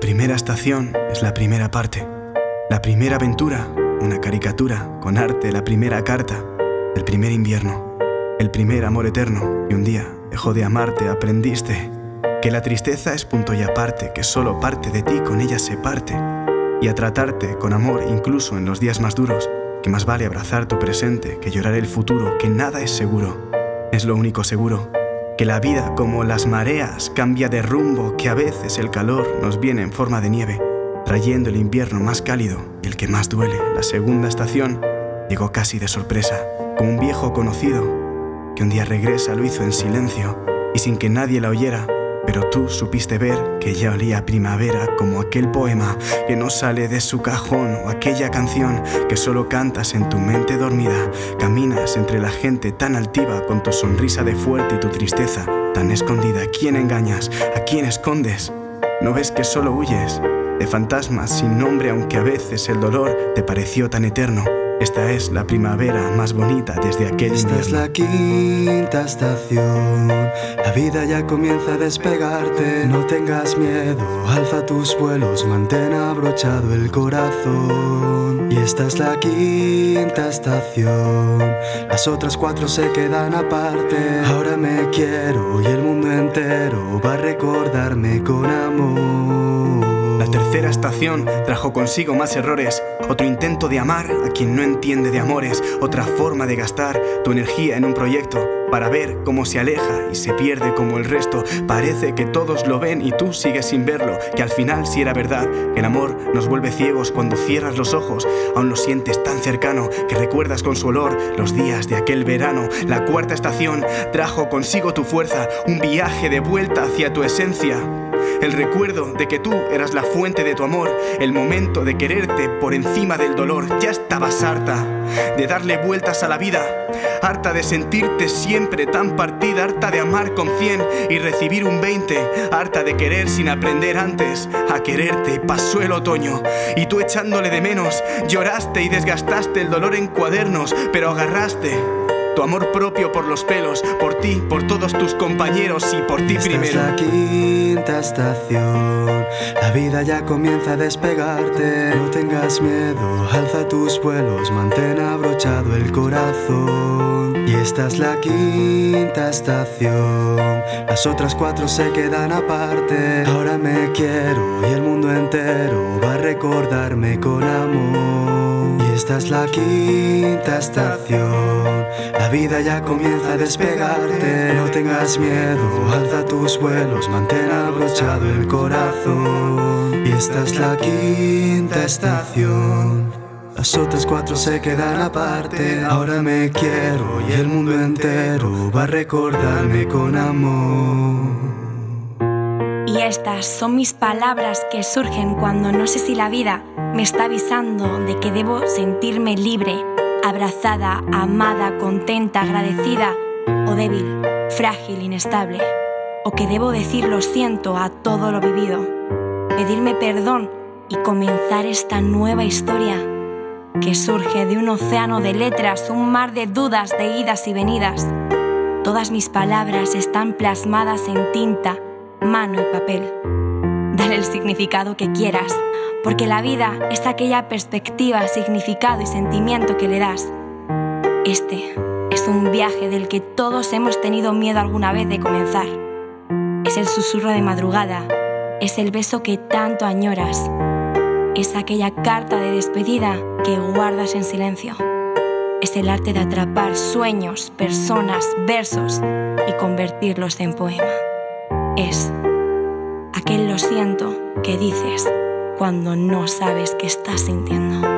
primera estación es la primera parte. La primera aventura, una caricatura, con arte, la primera carta, el primer invierno, el primer amor eterno, y un día dejó de amarte, aprendiste que la tristeza es punto y aparte, que solo parte de ti con ella se parte, y a tratarte con amor incluso en los días más duros, que más vale abrazar tu presente que llorar el futuro, que nada es seguro, es lo único seguro, que la vida como las mareas cambia de rumbo, que a veces el calor nos viene en forma de nieve, trayendo el invierno más cálido el que más duele, la segunda estación, llegó casi de sorpresa, como un viejo conocido, que un día regresa lo hizo en silencio y sin que nadie la oyera, pero tú supiste ver que ya olía primavera como aquel poema que no sale de su cajón o aquella canción que solo cantas en tu mente dormida. Caminas entre la gente tan altiva con tu sonrisa de fuerte y tu tristeza tan escondida. ¿A quién engañas? ¿A quién escondes? ¿No ves que solo huyes? De fantasmas sin nombre aunque a veces el dolor te pareció tan eterno. Esta es la primavera más bonita desde aquel Esta es la quinta estación. La vida ya comienza a despegarte. No tengas miedo, alza tus vuelos, mantén abrochado el corazón. Y esta es la quinta estación. Las otras cuatro se quedan aparte. Ahora me quiero y el mundo entero va a recordarme con amor. La tercera estación trajo consigo más errores, otro intento de amar a quien no entiende de amores, otra forma de gastar tu energía en un proyecto para ver cómo se aleja y se pierde como el resto. Parece que todos lo ven y tú sigues sin verlo, que al final sí era verdad, que el amor nos vuelve ciegos cuando cierras los ojos, aún lo sientes tan cercano que recuerdas con su olor los días de aquel verano. La cuarta estación trajo consigo tu fuerza, un viaje de vuelta hacia tu esencia. El recuerdo de que tú eras la fuente de tu amor, el momento de quererte por encima del dolor. Ya estabas harta de darle vueltas a la vida, harta de sentirte siempre tan partida, harta de amar con cien y recibir un 20, harta de querer sin aprender antes a quererte. Pasó el otoño y tú echándole de menos, lloraste y desgastaste el dolor en cuadernos, pero agarraste tu amor propio por los pelos, por ti, por todos tus compañeros y por ti Esta primero. Es la quinta estación. La vida ya comienza a despegarte. No tengas miedo, alza tus vuelos, mantén abrochado el corazón. Y esta es la quinta estación. Las otras cuatro se quedan aparte. Ahora me quiero y el mundo entero va a recordarme con amor. Esta es la quinta estación. La vida ya comienza a despegarte. No tengas miedo, alza tus vuelos, mantén abrochado el corazón. Y esta es la quinta estación. Las otras cuatro se quedan aparte. Ahora me quiero y el mundo entero va a recordarme con amor. Y estas son mis palabras que surgen cuando no sé si la vida me está avisando de que debo sentirme libre, abrazada, amada, contenta, agradecida o débil, frágil, inestable. O que debo decir lo siento a todo lo vivido, pedirme perdón y comenzar esta nueva historia que surge de un océano de letras, un mar de dudas, de idas y venidas. Todas mis palabras están plasmadas en tinta, mano y papel. Dale el significado que quieras, porque la vida es aquella perspectiva, significado y sentimiento que le das. Este es un viaje del que todos hemos tenido miedo alguna vez de comenzar. Es el susurro de madrugada, es el beso que tanto añoras, es aquella carta de despedida que guardas en silencio. Es el arte de atrapar sueños, personas, versos y convertirlos en poema. Es aquel lo siento que dices cuando no sabes qué estás sintiendo.